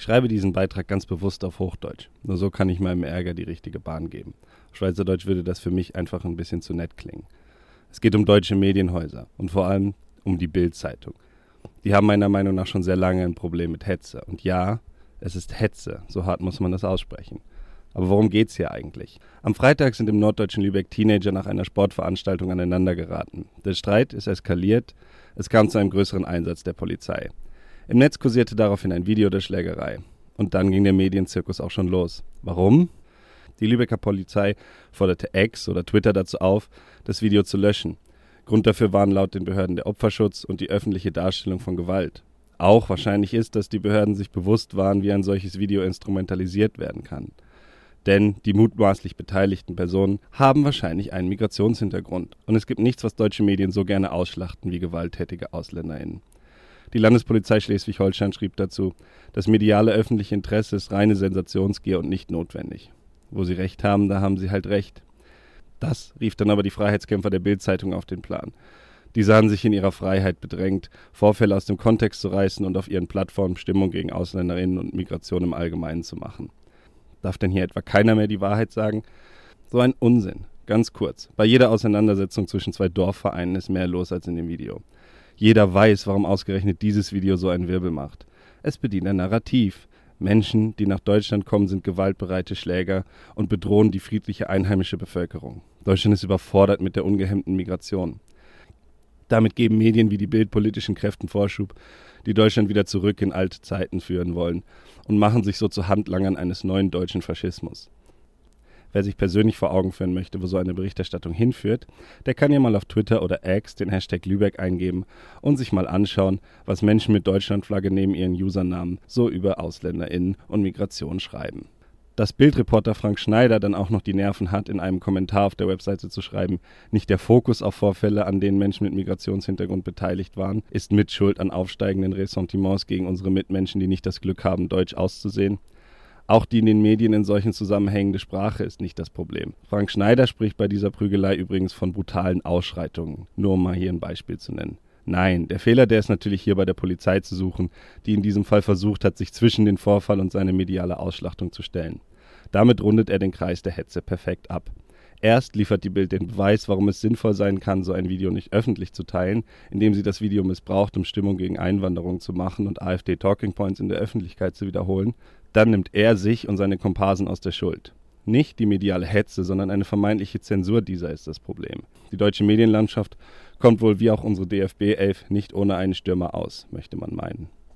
Ich schreibe diesen Beitrag ganz bewusst auf Hochdeutsch. Nur so kann ich meinem Ärger die richtige Bahn geben. Schweizerdeutsch würde das für mich einfach ein bisschen zu nett klingen. Es geht um deutsche Medienhäuser und vor allem um die Bild-Zeitung. Die haben meiner Meinung nach schon sehr lange ein Problem mit Hetze. Und ja, es ist Hetze, so hart muss man das aussprechen. Aber worum geht's hier eigentlich? Am Freitag sind im norddeutschen Lübeck Teenager nach einer Sportveranstaltung aneinandergeraten. Der Streit ist eskaliert, es kam zu einem größeren Einsatz der Polizei. Im Netz kursierte daraufhin ein Video der Schlägerei. Und dann ging der Medienzirkus auch schon los. Warum? Die Lübecker Polizei forderte X oder Twitter dazu auf, das Video zu löschen. Grund dafür waren laut den Behörden der Opferschutz und die öffentliche Darstellung von Gewalt. Auch wahrscheinlich ist, dass die Behörden sich bewusst waren, wie ein solches Video instrumentalisiert werden kann. Denn die mutmaßlich beteiligten Personen haben wahrscheinlich einen Migrationshintergrund. Und es gibt nichts, was deutsche Medien so gerne ausschlachten wie gewalttätige AusländerInnen. Die Landespolizei Schleswig-Holstein schrieb dazu, das mediale öffentliche Interesse ist reine Sensationsgier und nicht notwendig. Wo sie recht haben, da haben sie halt recht. Das rief dann aber die Freiheitskämpfer der Bild-Zeitung auf den Plan. Die sahen sich in ihrer Freiheit bedrängt, Vorfälle aus dem Kontext zu reißen und auf ihren Plattformen Stimmung gegen AusländerInnen und Migration im Allgemeinen zu machen. Darf denn hier etwa keiner mehr die Wahrheit sagen? So ein Unsinn. Ganz kurz. Bei jeder Auseinandersetzung zwischen zwei Dorfvereinen ist mehr los als in dem Video. Jeder weiß, warum ausgerechnet dieses Video so einen Wirbel macht. Es bedient ein Narrativ. Menschen, die nach Deutschland kommen, sind gewaltbereite Schläger und bedrohen die friedliche einheimische Bevölkerung. Deutschland ist überfordert mit der ungehemmten Migration. Damit geben Medien wie die Bild politischen Kräften Vorschub, die Deutschland wieder zurück in alte Zeiten führen wollen und machen sich so zu Handlangern eines neuen deutschen Faschismus. Wer sich persönlich vor Augen führen möchte, wo so eine Berichterstattung hinführt, der kann ja mal auf Twitter oder X den Hashtag Lübeck eingeben und sich mal anschauen, was Menschen mit Deutschlandflagge neben ihren Usernamen so über AusländerInnen und Migration schreiben. Dass Bildreporter Frank Schneider dann auch noch die Nerven hat, in einem Kommentar auf der Webseite zu schreiben, nicht der Fokus auf Vorfälle, an denen Menschen mit Migrationshintergrund beteiligt waren, ist Mitschuld an aufsteigenden Ressentiments gegen unsere Mitmenschen, die nicht das Glück haben, deutsch auszusehen, auch die in den Medien in solchen Zusammenhängen Sprache ist nicht das Problem. Frank Schneider spricht bei dieser Prügelei übrigens von brutalen Ausschreitungen, nur um mal hier ein Beispiel zu nennen. Nein, der Fehler, der ist natürlich hier bei der Polizei zu suchen, die in diesem Fall versucht hat, sich zwischen den Vorfall und seine mediale Ausschlachtung zu stellen. Damit rundet er den Kreis der Hetze perfekt ab. Erst liefert die Bild den Beweis, warum es sinnvoll sein kann, so ein Video nicht öffentlich zu teilen, indem sie das Video missbraucht, um Stimmung gegen Einwanderung zu machen und AfD Talking Points in der Öffentlichkeit zu wiederholen dann nimmt er sich und seine Komparsen aus der Schuld. Nicht die mediale Hetze, sondern eine vermeintliche Zensur dieser ist das Problem. Die deutsche Medienlandschaft kommt wohl wie auch unsere DFB 11 nicht ohne einen Stürmer aus, möchte man meinen.